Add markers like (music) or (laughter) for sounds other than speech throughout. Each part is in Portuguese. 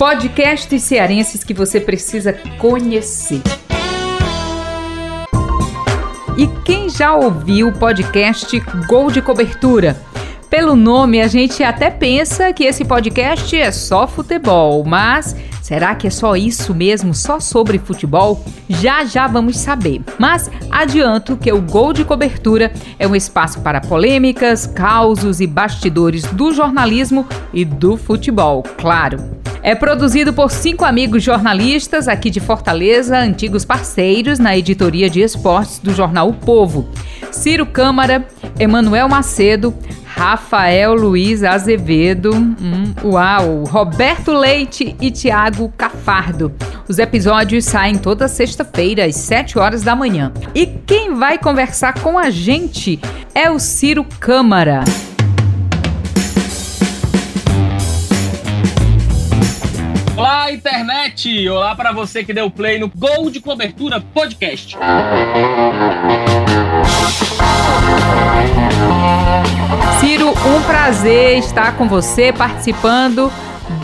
Podcasts cearenses que você precisa conhecer. E quem já ouviu o podcast Gol de Cobertura? Pelo nome, a gente até pensa que esse podcast é só futebol, mas será que é só isso mesmo, só sobre futebol? Já já vamos saber. Mas adianto que o Gol de Cobertura é um espaço para polêmicas, causos e bastidores do jornalismo e do futebol, claro. É produzido por cinco amigos jornalistas aqui de Fortaleza, antigos parceiros na editoria de esportes do jornal O Povo. Ciro Câmara, Emanuel Macedo, Rafael Luiz Azevedo, hum, uau, Roberto Leite e Tiago Cafardo. Os episódios saem toda sexta-feira, às 7 horas da manhã. E quem vai conversar com a gente é o Ciro Câmara. Olá, internet! Olá para você que deu play no Gol de Cobertura Podcast. Ciro, um prazer estar com você participando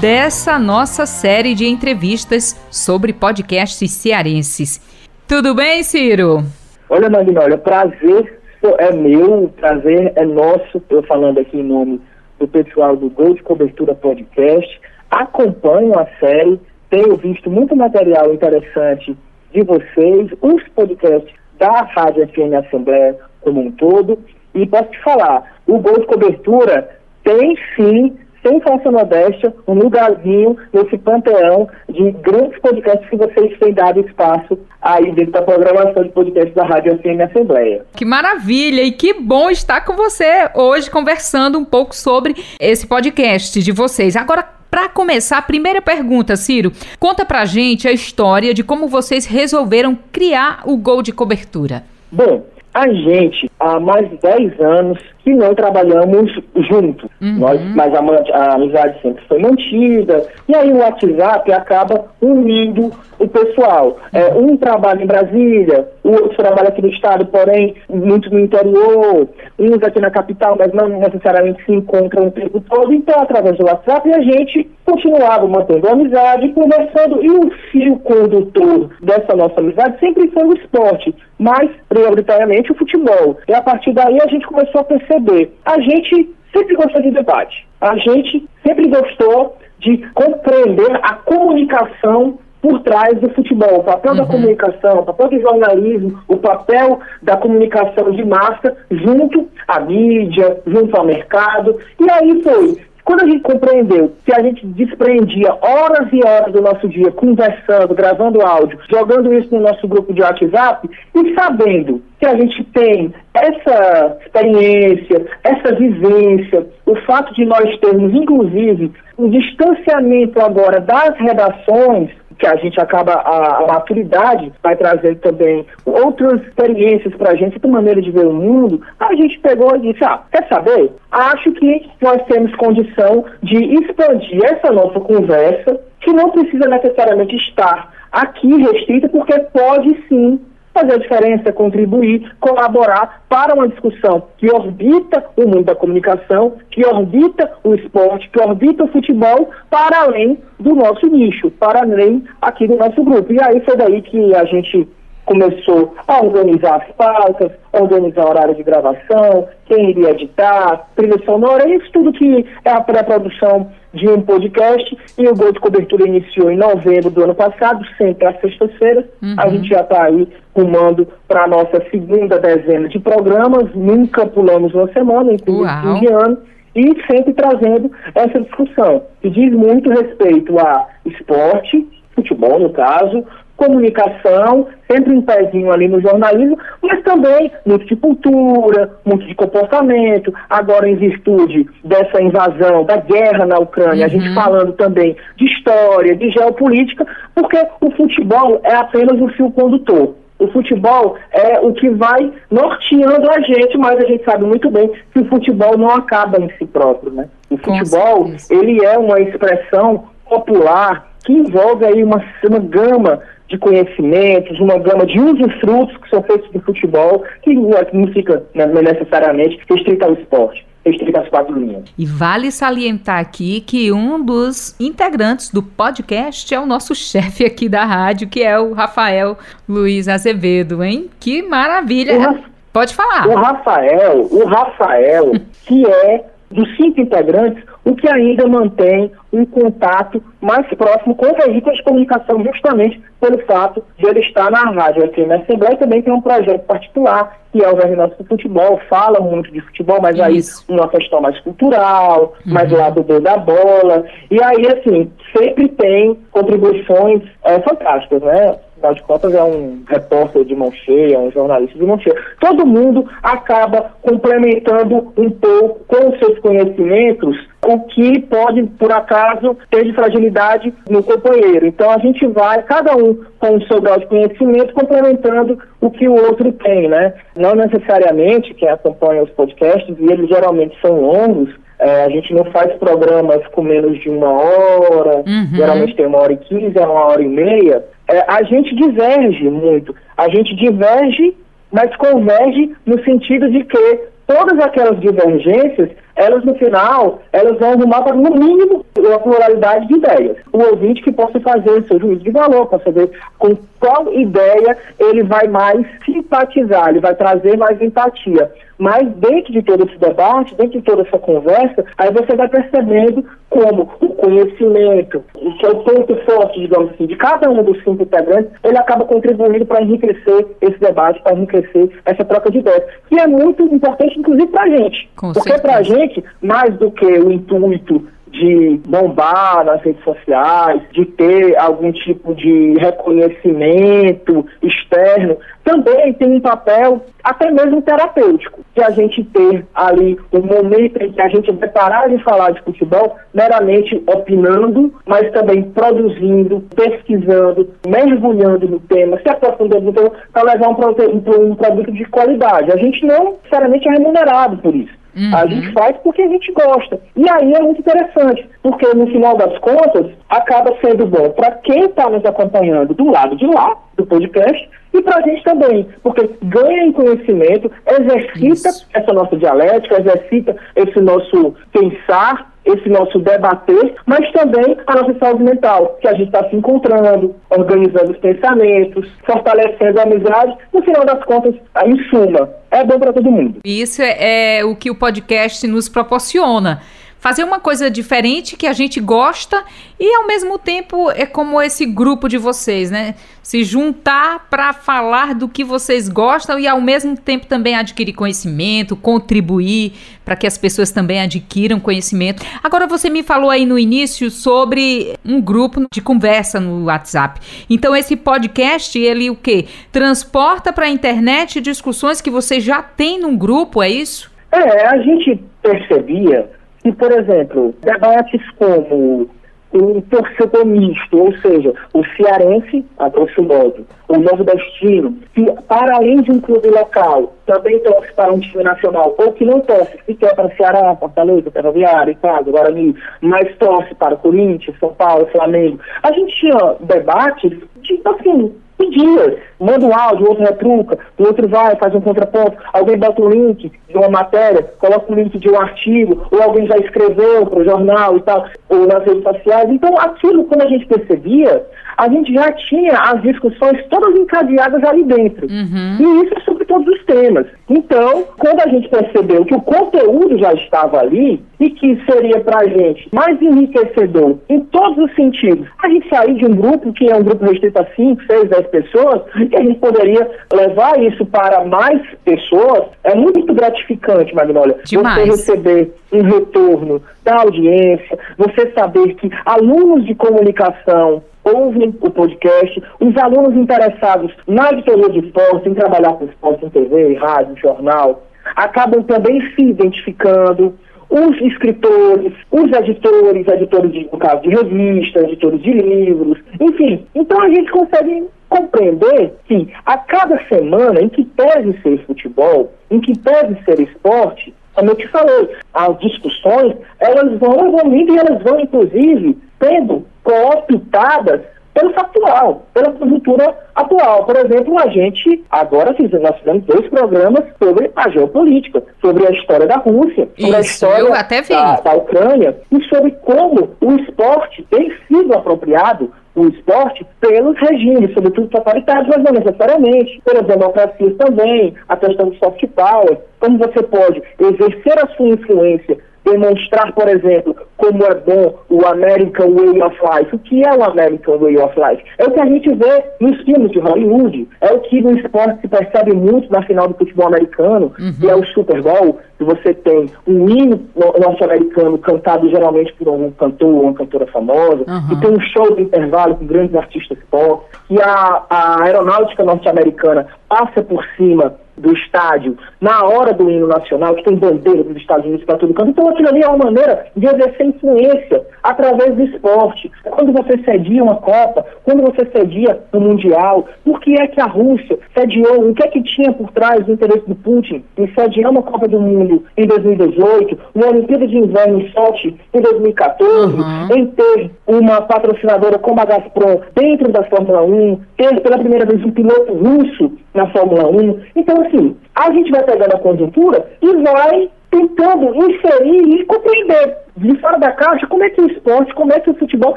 dessa nossa série de entrevistas sobre podcasts cearenses. Tudo bem, Ciro? Olha, Magnolia, prazer é meu, prazer é nosso. Estou falando aqui em nome do pessoal do Gol de Cobertura Podcast. Acompanho a série, tenho visto muito material interessante de vocês, os podcasts da Rádio FM Assembleia como um todo. E posso te falar, o gol de cobertura tem sim, sem falsa modéstia, um lugarzinho nesse panteão de grandes podcasts que vocês têm dado espaço aí dentro da programação de podcast da Rádio FM Assembleia. Que maravilha! E que bom estar com você hoje conversando um pouco sobre esse podcast de vocês. Agora, para começar, a primeira pergunta, Ciro, conta pra gente a história de como vocês resolveram criar o Gol de Cobertura. Bom, a gente, há mais de 10 anos que não trabalhamos juntos. Uhum. Nós, mas a, a, amizade sempre foi mantida. E aí o WhatsApp acaba unindo o pessoal. É, um trabalha em Brasília, o outro trabalha aqui no estado, porém muito no interior, uns aqui na capital, mas não necessariamente se encontram o tempo todo. Então, através do WhatsApp, a gente continuava mantendo a amizade, conversando, e o fio condutor dessa nossa amizade sempre foi o esporte, mas prioritariamente o futebol. E a partir daí a gente começou a perceber, a gente sempre gostou de debate, a gente sempre gostou de compreender a comunicação por trás do futebol, o papel uhum. da comunicação, o papel do jornalismo, o papel da comunicação de massa junto à mídia, junto ao mercado. E aí foi quando a gente compreendeu que a gente desprendia horas e horas do nosso dia conversando, gravando áudio, jogando isso no nosso grupo de WhatsApp e sabendo que a gente tem essa experiência, essa vivência, o fato de nós termos, inclusive, um distanciamento agora das redações, que a gente acaba, a, a maturidade vai trazer também outras experiências para a gente, outra maneira de ver o mundo, a gente pegou e disse, ah, quer saber? Acho que nós temos condição de expandir essa nossa conversa, que não precisa necessariamente estar aqui restrita, porque pode sim fazer a diferença, contribuir, colaborar para uma discussão que orbita o mundo da comunicação, que orbita o esporte, que orbita o futebol, para além do nosso nicho, para além aqui do nosso grupo. E aí foi daí que a gente começou a organizar as pautas, organizar o horário de gravação, quem iria editar, trilha sonora, isso tudo que é a pré-produção de um podcast. E o Gol de Cobertura iniciou em novembro do ano passado, sempre às sextas-feiras. Uhum. A gente já está aí rumando para a nossa segunda dezena de programas, nunca pulamos uma semana, inclusive fim de ano e sempre trazendo essa discussão, que diz muito respeito a esporte, futebol no caso, comunicação, sempre um pezinho ali no jornalismo, mas também muito de cultura, muito de comportamento, agora em virtude dessa invasão, da guerra na Ucrânia, uhum. a gente uhum. falando também de história, de geopolítica, porque o futebol é apenas o fio condutor. O futebol é o que vai norteando a gente, mas a gente sabe muito bem que o futebol não acaba em si próprio, né? O futebol, ele é uma expressão popular que envolve aí uma, uma gama de conhecimentos, uma gama de usufrutos que são feitos do futebol, que não fica né, necessariamente restrita ao esporte. restrita às quatro linhas. E vale salientar aqui que um dos integrantes do podcast é o nosso (laughs) chefe aqui da rádio, que é o Rafael Luiz Azevedo, hein? Que maravilha! Pode falar. O Rafael, o Rafael, (laughs) que é dos cinco integrantes, o que ainda mantém um contato mais próximo com o veículo de comunicação, justamente pelo fato de ele estar na rádio aqui na Assembleia também tem um projeto particular, que é o Nosso do Futebol, fala muito de futebol, mas Isso. aí uma questão mais cultural, uhum. mais lado do da bola, e aí, assim, sempre tem contribuições é, fantásticas, né? Afinal de contas é um repórter de mão cheia, um jornalista de mão cheia. Todo mundo acaba complementando um pouco com os seus conhecimentos o que pode, por acaso, ter de fragilidade no companheiro. Então a gente vai, cada um com o seu grau de conhecimento, complementando o que o outro tem, né? Não necessariamente quem acompanha os podcasts, e eles geralmente são longos, é, a gente não faz programas com menos de uma hora, uhum. geralmente tem uma hora e quinze, é uma hora e meia. É, a gente diverge muito. A gente diverge, mas converge no sentido de que todas aquelas divergências, elas no final, elas vão arrumar para, no mínimo, uma pluralidade de ideias. O ouvinte que possa fazer o seu juízo de valor, para saber com qual ideia ele vai mais simpatizar, ele vai trazer mais empatia. Mas dentro de todo esse debate, dentro de toda essa conversa, aí você vai percebendo como o conhecimento, que é o ponto forte, digamos assim, de cada um dos cinco integrantes, ele acaba contribuindo para enriquecer esse debate, para enriquecer essa troca de ideias, que é muito importante, inclusive, para a gente. Com Porque para a gente, mais do que o intuito de bombar nas redes sociais, de ter algum tipo de reconhecimento externo, também tem um papel até mesmo terapêutico, de a gente ter ali um momento em que a gente vai parar de falar de futebol meramente opinando, mas também produzindo, pesquisando, mergulhando no tema, se aprofundando no tema, para levar um, um produto de qualidade. A gente não necessariamente é remunerado por isso. Uhum. A gente faz porque a gente gosta. E aí é muito interessante, porque no final das contas, acaba sendo bom para quem está nos acompanhando do lado de lá, do podcast, e para a gente também, porque ganha em conhecimento, exercita Isso. essa nossa dialética, exercita esse nosso pensar, esse nosso debater, mas também a nossa saúde mental, que a gente está se encontrando, organizando os pensamentos, fortalecendo a amizade, no final das contas, em suma, é bom para todo mundo. Isso é, é o que o podcast nos proporciona fazer uma coisa diferente que a gente gosta e ao mesmo tempo é como esse grupo de vocês, né? Se juntar para falar do que vocês gostam e ao mesmo tempo também adquirir conhecimento, contribuir para que as pessoas também adquiram conhecimento. Agora você me falou aí no início sobre um grupo de conversa no WhatsApp. Então esse podcast, ele o quê? Transporta para a internet discussões que você já tem num grupo, é isso? É, a gente percebia que, por exemplo, debates como o torcedor misto, ou seja, o cearense, a grosso modo, o novo destino, que para além de um clube local, também torce para um time nacional, ou que não torce, se quer para Ceará, Fortaleza, Ferroviária, Itago, Guarani, mas torce para Corinthians, São Paulo, Flamengo. A gente tinha debates de, assim, dias. Manda um áudio, o outro retruca, o outro vai, faz um contraponto, alguém bota um link de uma matéria, coloca um link de um artigo, ou alguém já escreveu para o jornal e tal, ou nas redes sociais. Então, aquilo, quando a gente percebia, a gente já tinha as discussões todas encadeadas ali dentro. Uhum. E isso é sobre todos os temas. Então, quando a gente percebeu que o conteúdo já estava ali e que seria para a gente mais enriquecedor em todos os sentidos, a gente sair de um grupo que é um grupo restrito a 5, 6, 10 pessoas, e a gente poderia levar isso para mais pessoas, é muito gratificante, Magnólia. Demais. Você receber um retorno da audiência, você saber que alunos de comunicação ouvem o podcast, os alunos interessados na editoria de esporte, em trabalhar com esporte em TV, rádio, jornal, acabam também se identificando, os escritores, os editores, editores de, no caso de revistas, editores de livros, enfim. Então a gente consegue compreender que a cada semana, em que pese ser futebol, em que pese ser esporte, como eu te falei, as discussões, elas vão evoluindo e elas vão, inclusive, tendo cooptadas pelo factual, pela conjuntura atual. Por exemplo, a gente agora fizemos, nós fizemos dois programas sobre a geopolítica, sobre a história da Rússia, sobre Isso, a história da, da Ucrânia e sobre como o esporte tem sido apropriado o esporte pelos regimes, sobretudo totalitários, mas não necessariamente, pelas democracias também, a questão do soft power, como você pode exercer a sua influência demonstrar, por exemplo, como é bom o American Way of Life. O que é o American Way of Life? É o que a gente vê nos filmes de Hollywood, é o que no esporte se percebe muito na final do futebol americano, uhum. que é o Super Bowl, que você tem um hino norte-americano cantado geralmente por um cantor ou uma cantora famosa, uhum. que tem um show de intervalo com grandes artistas pop, que a, a aeronáutica norte-americana passa por cima do estádio na hora do hino nacional, que tem bandeira dos Estados Unidos para todo canto. Então aquilo ali é uma maneira de exercer influência através do esporte. Quando você cedia uma Copa, quando você cedia um Mundial, por que é que a Rússia sediou, o que é que tinha por trás do interesse do Putin em sediar uma Copa do Mundo em 2018, uma Olimpíada de Inverno em Sochi em 2014, uhum. em ter uma patrocinadora como a Gazprom dentro da Fórmula 1, ter pela primeira vez um piloto russo na Fórmula 1. Então, assim, a gente vai pegando a conjuntura e vai tentando inserir e compreender de fora da caixa como é que o esporte, como é que o futebol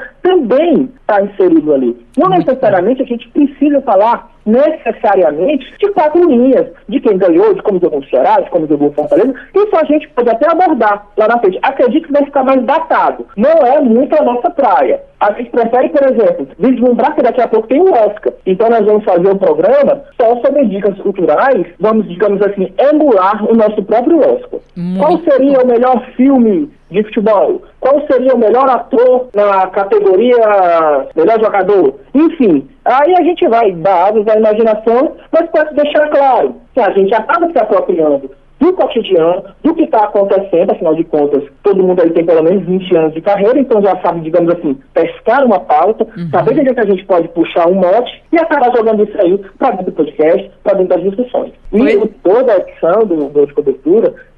também está inserido ali. Não necessariamente a gente precisa falar necessariamente de quatro linhas, de quem ganhou, de como jogou o Ceará, de como jogou o Fortaleza. Isso a gente pode até abordar lá na frente. Acredito que vai ficar mais datado. Não é muito a nossa praia. A gente prefere, por exemplo, vislumbrar que daqui a pouco tem o Oscar. Então nós vamos fazer um programa só sobre dicas culturais, vamos, digamos assim, emular o nosso próprio Oscar. Muito Qual seria o melhor filme de futebol? Qual seria o melhor ator na categoria melhor jogador? Enfim, aí a gente vai dar asas à imaginação, mas pode deixar claro que a gente acaba se apropriando do cotidiano, do que está acontecendo, afinal de contas, todo mundo aí tem pelo menos 20 anos de carreira, então já sabe, digamos assim, pescar uma pauta, uhum. saber de onde é a gente pode puxar um mote e acabar jogando isso aí para dentro do podcast, para dentro das discussões. E toda a edição do, do de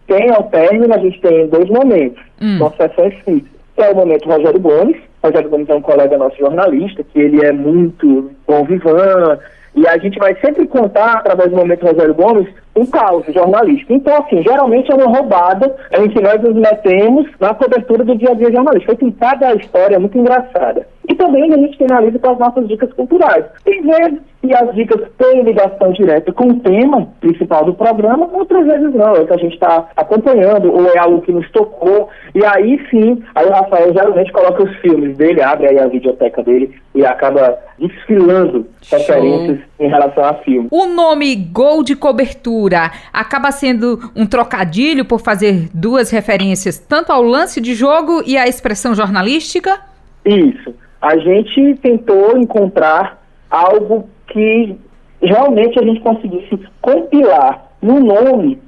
tem ao término, a gente tem dois momentos, hum. são sessões fixas. Que é o momento Rogério Gomes, Rogério Gomes é um colega nosso jornalista, que ele é muito bom vivan, e a gente vai sempre contar, através do momento Rogério Gomes, um caos jornalístico. Então, assim, geralmente é uma roubada em que nós nos metemos na cobertura do dia a dia jornalístico. Foi pintada a história muito engraçada. E também a gente finaliza com as nossas dicas culturais. Tem vezes que as dicas têm ligação direta com o tema principal do programa, outras vezes não, é que a gente está acompanhando, ou é algo que nos tocou, e aí sim, aí o Rafael geralmente coloca os filmes dele, abre aí a videoteca dele e acaba desfilando referências em relação a filme. O nome Gol de Cobertura acaba sendo um trocadilho por fazer duas referências, tanto ao lance de jogo e à expressão jornalística? Isso a gente tentou encontrar algo que realmente a gente conseguisse compilar no nome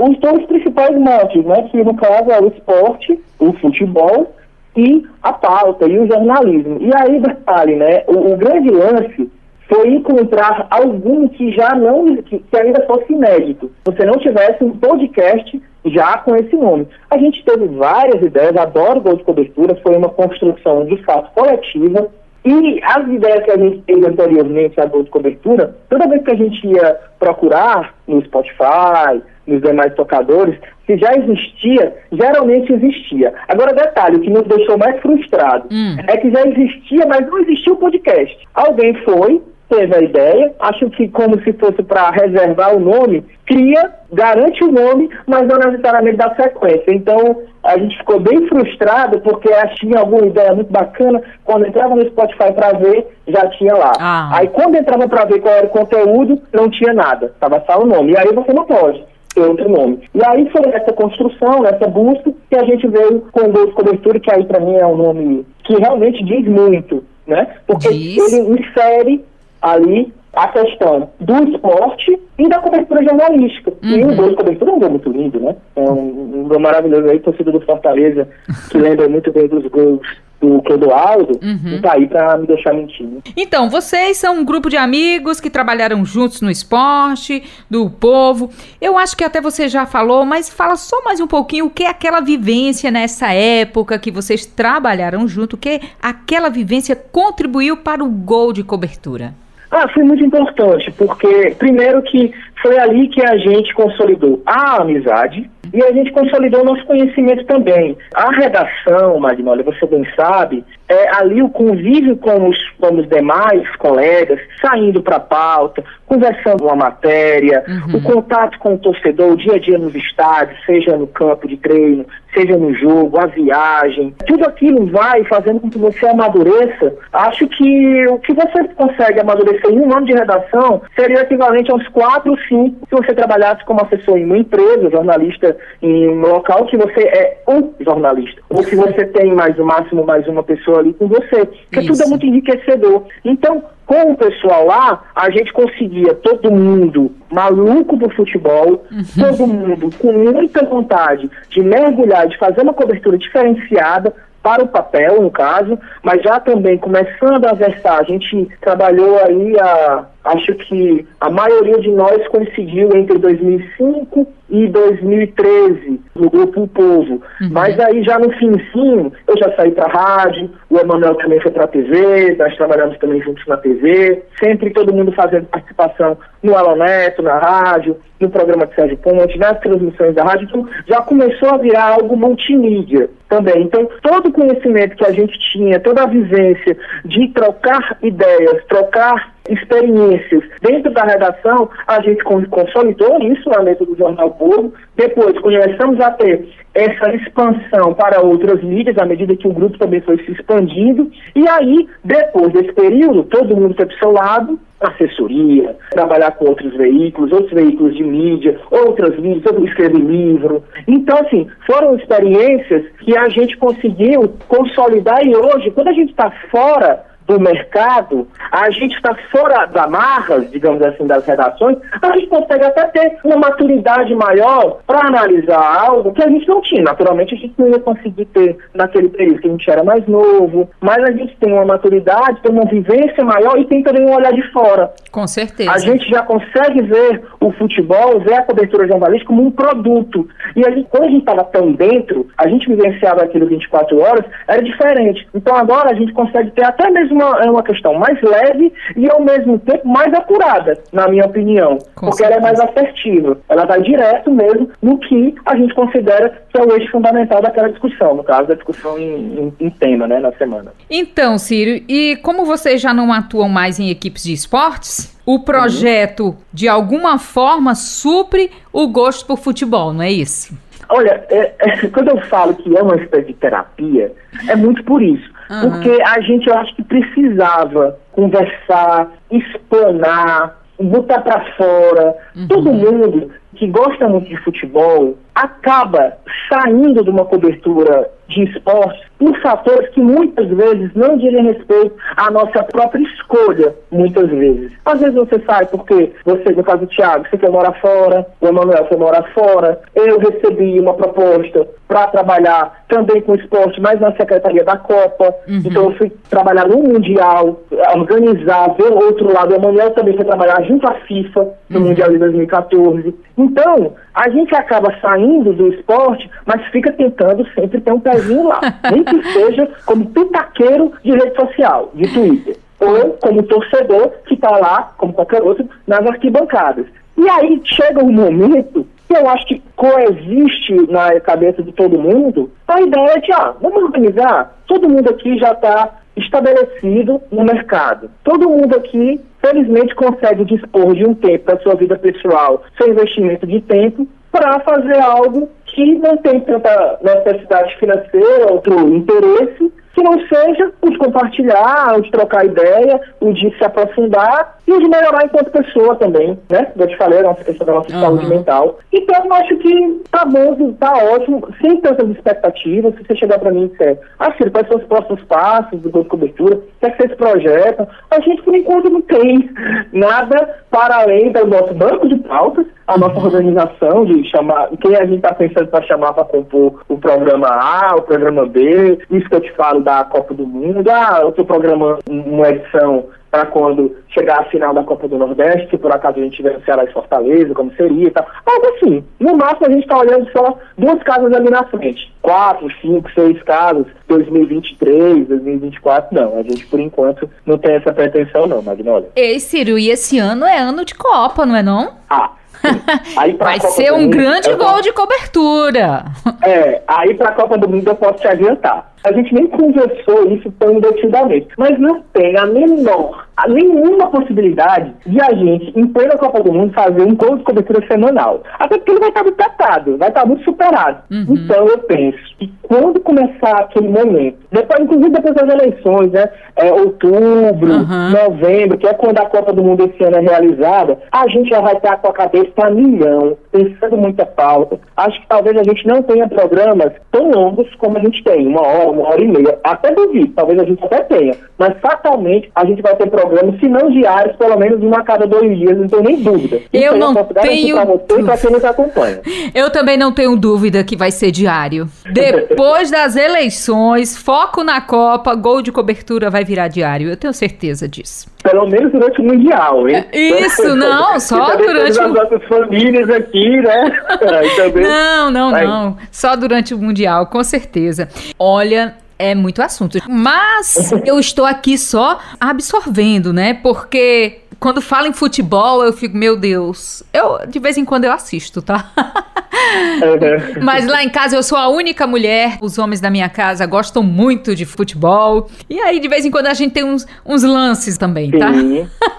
os dois principais motivos, né? Que no caso é o esporte, o futebol e a pauta e o jornalismo. E aí, detalhe, né? O, o grande lance foi encontrar algum que já não, que, que, ainda fosse inédito. Você não tivesse um podcast já com esse nome. A gente teve várias ideias, adoro Gol de Cobertura, foi uma construção de fato coletiva. E as ideias que a gente teve anteriormente a Gol de Cobertura, toda vez que a gente ia procurar no Spotify, nos demais tocadores, se já existia, geralmente existia. Agora, detalhe, o que nos deixou mais frustrado hum. é que já existia, mas não existia o podcast. Alguém foi, teve a ideia, acho que como se fosse para reservar o nome, cria, garante o nome, mas não necessariamente dá sequência. Então, a gente ficou bem frustrado porque tinha alguma ideia muito bacana, quando entrava no Spotify para ver, já tinha lá. Ah. Aí quando entrava para ver qual era o conteúdo, não tinha nada, estava só o nome. E aí você não pode ter outro nome. E aí foi nessa construção, nessa busca, que a gente veio com o Dois Cobertura, que aí para mim é um nome que realmente diz muito, né? Porque diz. ele insere ali a questão do esporte e da cobertura jornalística. Uhum. E o gol de cobertura é um gol muito lindo, né? É um, um gol maravilhoso aí, torcida do Fortaleza, que lembra muito bem dos gols do Clodoaldo, uhum. não tá aí pra me deixar mentindo. Então, vocês são um grupo de amigos que trabalharam juntos no esporte, do povo. Eu acho que até você já falou, mas fala só mais um pouquinho o que é aquela vivência nessa época que vocês trabalharam junto, o que aquela vivência contribuiu para o gol de cobertura. Ah, foi muito importante, porque primeiro que foi ali que a gente consolidou a amizade e a gente consolidou nosso conhecimento também. A redação, Magnólia, você bem sabe, é ali o convívio com os, com os demais colegas, saindo para a pauta, conversando uma matéria, uhum. o contato com o torcedor, o dia a dia nos estádios, seja no campo de treino, seja no jogo, a viagem, tudo aquilo vai fazendo com que você amadureça. Acho que o que você consegue amadurecer em um ano de redação seria equivalente aos quatro ou cinco se você trabalhasse como assessor em uma empresa, jornalista em um local que você é um jornalista, ou se você tem mais no máximo mais uma pessoa ali com você, porque Isso. tudo é muito enriquecedor. Então, com o pessoal lá, a gente conseguia todo mundo maluco do futebol, uhum. todo mundo com muita vontade de mergulhar, de fazer uma cobertura diferenciada para o papel, no caso, mas já também começando a versar, a gente trabalhou aí a acho que a maioria de nós coincidiu entre 2005 e 2013 no grupo O Povo. Uhum. Mas aí já no finzinho eu já saí para rádio, o Emanuel também foi para a TV, nós trabalhamos também juntos na TV, sempre todo mundo fazendo participação no Aloneto, na rádio, no programa de Sérgio Ponte, nas transmissões da rádio, então já começou a virar algo multimídia também. Então todo o conhecimento que a gente tinha, toda a vivência de trocar ideias, trocar experiências. Dentro da redação, a gente consolidou isso na letra do Jornal Povo, depois começamos a ter essa expansão para outras mídias, à medida que o grupo também foi se expandindo, e aí, depois desse período, todo mundo foi para seu lado, assessoria, trabalhar com outros veículos, outros veículos de mídia, outras mídias, escrever livro. Então, assim, foram experiências que a gente conseguiu consolidar e hoje, quando a gente está fora do mercado, a gente está fora da marra, digamos assim, das redações, a gente consegue até ter uma maturidade maior para analisar algo que a gente não tinha. Naturalmente, a gente não ia conseguir ter naquele período, que a gente era mais novo, mas a gente tem uma maturidade, tem uma vivência maior e tem também um olhar de fora. Com certeza. A gente já consegue ver o futebol, ver a cobertura jornalística como um produto. E a gente, quando a gente estava tão dentro, a gente vivenciava aquilo 24 horas, era diferente. Então agora a gente consegue ter até mesmo uma, é uma questão mais leve e, ao mesmo tempo, mais apurada, na minha opinião. Com porque certeza. ela é mais assertiva. Ela vai direto mesmo no que a gente considera que é o eixo fundamental daquela discussão, no caso da discussão em, em, em tema, né, na semana. Então, Círio, e como vocês já não atuam mais em equipes de esportes, o projeto, de alguma forma, supre o gosto por futebol, não é isso? Olha, é, é, (laughs) quando eu falo que é uma espécie de terapia, é muito por isso. Uhum. Porque a gente, eu acho que precisava conversar, explanar, botar para fora. Uhum. Todo mundo que gosta muito de futebol acaba saindo de uma cobertura de esporte por fatores que muitas vezes não dizem respeito à nossa própria escolha, muitas vezes. Às vezes você sai porque você, no caso do Thiago, você quer morar fora, o Emanuel quer morar fora, eu recebi uma proposta para trabalhar também com esporte, mas na Secretaria da Copa, uhum. então eu fui trabalhar no Mundial, organizar, ver o outro lado, o Emanuel também foi trabalhar junto à FIFA, no uhum. Mundial de 2014. Então, a gente acaba saindo do esporte, mas fica tentando sempre ter um pezinho lá. (laughs) Nem que seja como pitaqueiro de rede social, de Twitter. Ou como torcedor que está lá, como qualquer outro, nas arquibancadas. E aí chega um momento que eu acho que coexiste na cabeça de todo mundo a ideia de, ah, vamos organizar, todo mundo aqui já está estabelecido no mercado. Todo mundo aqui, felizmente, consegue dispor de um tempo da sua vida pessoal, seu investimento de tempo, para fazer algo que não tem tanta necessidade financeira, outro interesse, que não seja o de compartilhar, o de trocar ideia, o de se aprofundar e o de melhorar enquanto pessoa também, né? Eu te falei, a nossa questão da nossa uhum. saúde mental. Então, eu acho que tá bom, tá ótimo, sem tantas expectativas. Se você chegar para mim e disser, ah, filho, quais são os próximos passos do Grupo Cobertura? O que é que vocês projetam? A gente, por enquanto, não tem (laughs) nada para além do nosso banco de pautas, a nossa organização de chamar, quem a gente está pensando para chamar para compor o programa A, o programa B, isso que eu te falo da Copa do Mundo. Ah, eu estou programando uma edição para quando chegar a final da Copa do Nordeste, se por acaso a gente tiver no Ceará e Fortaleza, como seria e tal. Algo assim. No máximo a gente está olhando só duas casas ali na frente. Quatro, cinco, seis casas, 2023, 2024, não. A gente, por enquanto, não tem essa pretensão não, Magnólia. Ei, Ciro, e esse ano é ano de Copa, não é não? Ah, (laughs) Aí Vai ser um mundo, grande gol posso... de cobertura. É, aí para a Copa do Mundo eu posso te adiantar. A gente nem conversou isso tão detidamente, mas não tem a menor, a nenhuma possibilidade de a gente, em plena Copa do Mundo, fazer um gol de cobertura semanal. Até porque ele vai estar muito tratado, vai estar muito superado. Uhum. Então eu penso que quando começar aquele momento, depois, inclusive depois das eleições, né? É, outubro, uhum. novembro, que é quando a Copa do Mundo esse ano é realizada, a gente já vai estar com a cabeça a milhão, pensando muita pauta. Acho que talvez a gente não tenha programas tão longos como a gente tem, uma hora, uma hora e meia. Até duvido, talvez a gente até tenha. Mas fatalmente a gente vai ter programas, se não diários, pelo menos uma a cada dois dias, não tenho nem dúvida. Eu não tenho. Pra você pra quem nos acompanha. Eu também não tenho dúvida que vai ser diário. Depois das eleições, foco na Copa, gol de cobertura vai virar diário. Eu tenho certeza disso. Pelo menos durante o Mundial, hein? Isso, (laughs) não, só durante o... nossas famílias aqui, né? (laughs) Também... Não, não, não. Só durante o Mundial, com certeza. Olha, é muito assunto. Mas eu estou aqui só absorvendo, né? Porque quando fala em futebol, eu fico, meu Deus. Eu, de vez em quando eu assisto, tá? Uhum. (laughs) Mas lá em casa eu sou a única mulher. Os homens da minha casa gostam muito de futebol. E aí, de vez em quando, a gente tem uns, uns lances também, tá? Sim. Combinando (laughs)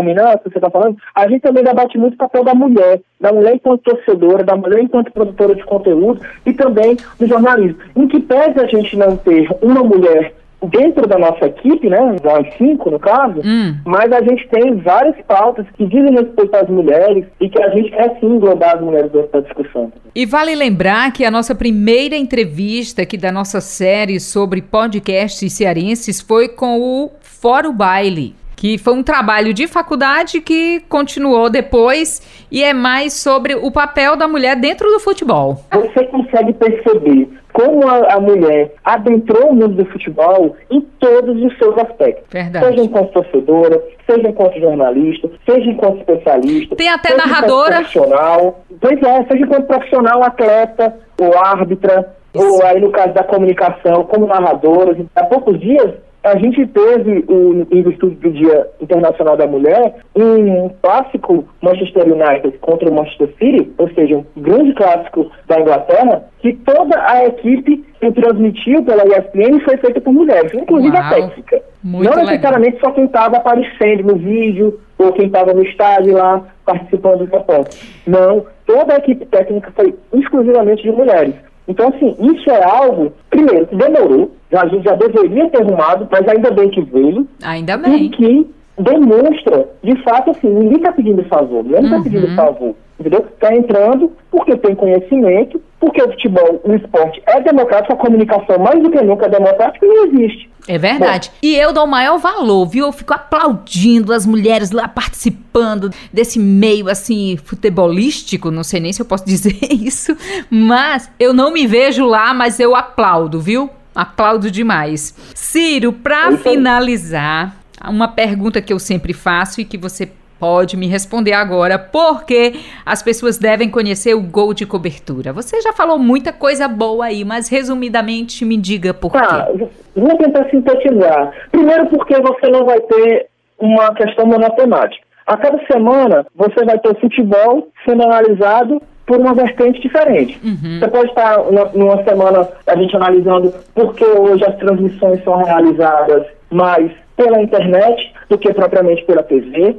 o que você tá falando? A gente também debate muito o papel da mulher. Da mulher enquanto torcedora, da mulher enquanto produtora de conteúdo e também no jornalismo. Em que pese a gente não ter uma mulher dentro da nossa equipe, né, nós cinco no caso, hum. mas a gente tem várias pautas que dizem respeito às mulheres e que a gente quer sim englobar as mulheres dentro da discussão. E vale lembrar que a nossa primeira entrevista aqui da nossa série sobre podcasts cearenses foi com o Fórum Baile que foi um trabalho de faculdade que continuou depois e é mais sobre o papel da mulher dentro do futebol. Você consegue perceber como a, a, mulher adentrou o mundo do futebol em todos os seus aspectos. Verdade. Seja enquanto torcedora, seja enquanto jornalista, seja enquanto especialista. Tem até narradora. Profissional. Pois é, seja enquanto profissional, atleta ou árbitra, Isso. ou aí no caso da comunicação, como narradora. Há poucos dias a gente teve, o, em virtude do Dia Internacional da Mulher, um clássico Manchester United contra o Manchester City, ou seja, um grande clássico da Inglaterra, que toda a equipe que transmitiu pela ESPN foi feita por mulheres, inclusive Uau, a técnica. Não necessariamente legal. só quem estava aparecendo no vídeo ou quem estava no estádio lá participando do campeonato. Não, toda a equipe técnica foi exclusivamente de mulheres. Então, assim, isso é algo, primeiro, que demorou, a gente já deveria ter arrumado, mas ainda bem que veio. Ainda bem. E que demonstra, de fato, assim, ninguém está pedindo favor, ninguém está uhum. pedindo favor, entendeu? Está entrando porque tem conhecimento, porque o futebol, o esporte é democrático, a comunicação mais do que nunca é democrática e não existe. É verdade. Bom, e eu dou o maior valor, viu? Eu fico aplaudindo as mulheres lá participando desse meio assim futebolístico, não sei nem se eu posso (laughs) dizer isso, mas eu não me vejo lá, mas eu aplaudo, viu? Aplaudo demais. Ciro, para finalizar, uma pergunta que eu sempre faço e que você pode me responder agora, porque as pessoas devem conhecer o Gol de Cobertura. Você já falou muita coisa boa aí, mas resumidamente me diga por tá, quê. Vou tentar sintetizar. Primeiro porque você não vai ter uma questão monotemática. A cada semana você vai ter futebol sendo analisado por uma vertente diferente. Uhum. Você pode estar numa semana a gente analisando por que hoje as transmissões são realizadas mais pela internet do que propriamente pela TV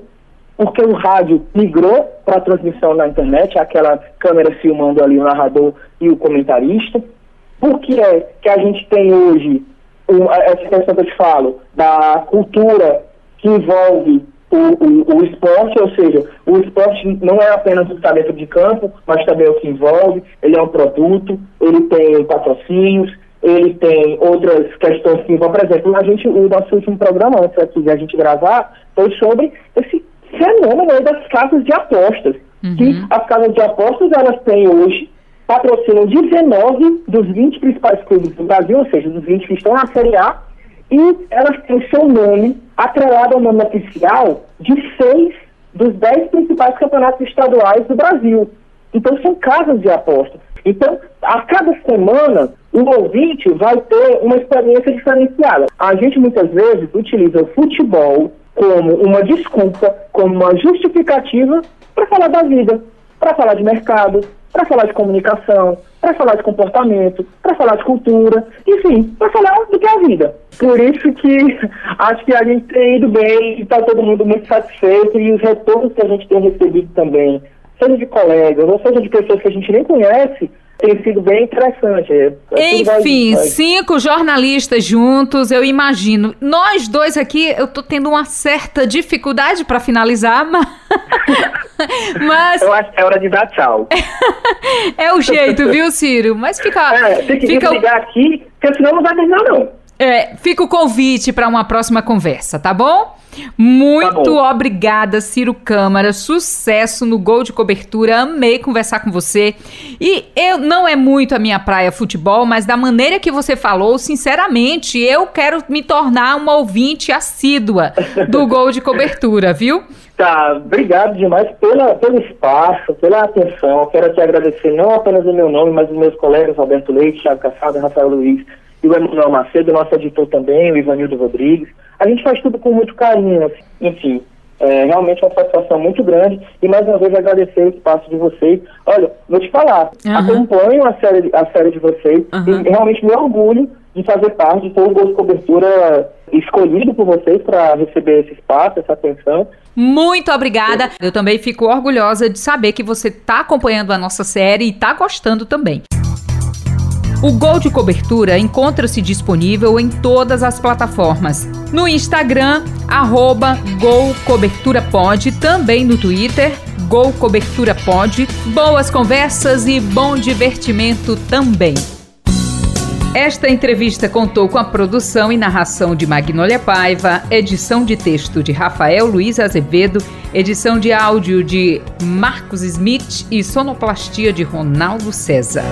porque o rádio migrou para a transmissão na internet, aquela câmera filmando ali o narrador e o comentarista. Por que é que a gente tem hoje um, essa questão que eu te falo, da cultura que envolve o, o, o, esporte, ou seja, o esporte não é apenas o está dentro de campo, mas também o que envolve, ele é um produto, ele tem patrocínios, ele tem outras questões que envolvem, por exemplo, a gente, o nosso último programa, antes aqui de a gente gravar, foi sobre esse fenômeno das casas de apostas. Uhum. Que as casas de apostas elas têm hoje patrocinam 19 dos 20 principais clubes do Brasil, ou seja, dos 20 que estão na Série A, e elas têm seu nome atrelado ao nome oficial de seis dos 10 principais campeonatos estaduais do Brasil. Então são casas de apostas. Então, a cada semana, o ouvinte vai ter uma experiência diferenciada. A gente muitas vezes utiliza o futebol como uma desculpa, como uma justificativa para falar da vida, para falar de mercado, para falar de comunicação, para falar de comportamento, para falar de cultura, enfim, para falar do que é a vida. Por isso que (laughs) acho que a gente tem ido bem e está todo mundo muito satisfeito e os retornos que a gente tem recebido também, seja de colegas ou seja de pessoas que a gente nem conhece, tem sido bem interessante. É, é Enfim, vai, cinco jornalistas juntos, eu imagino. Nós dois aqui, eu tô tendo uma certa dificuldade para finalizar, (laughs) mas... mas... Eu acho que é hora de dar tchau. (laughs) é o jeito, viu, Ciro? Mas fica... É, tem que fica... ligar aqui, porque senão não vai terminar, não. É, fica o convite para uma próxima conversa, tá bom? Muito tá bom. obrigada, Ciro Câmara. Sucesso no gol de cobertura. Amei conversar com você. E eu não é muito a minha praia futebol, mas da maneira que você falou, sinceramente, eu quero me tornar uma ouvinte assídua do (laughs) gol de cobertura, viu? Tá, obrigado demais pela, pelo espaço, pela atenção. Quero te agradecer não apenas em meu nome, mas os meus colegas Roberto Leite, Thiago Cassado e Rafael Luiz e o Emanuel Macedo, nosso editor também, o Ivanildo Rodrigues. A gente faz tudo com muito carinho, assim. enfim. É realmente uma satisfação muito grande e mais uma vez agradecer o espaço de vocês. Olha, vou te falar, uhum. acompanho a série, a série de vocês uhum. e realmente me orgulho de fazer parte de todo o gol de cobertura escolhido por vocês para receber esse espaço, essa atenção. Muito obrigada. Eu também fico orgulhosa de saber que você está acompanhando a nossa série e está gostando também. O Gol de Cobertura encontra-se disponível em todas as plataformas. No Instagram, arroba Gol Cobertura Pod, também no Twitter, Gol Cobertura. Boas conversas e bom divertimento também. Esta entrevista contou com a produção e narração de Magnólia Paiva, edição de texto de Rafael Luiz Azevedo, edição de áudio de Marcos Smith e sonoplastia de Ronaldo César.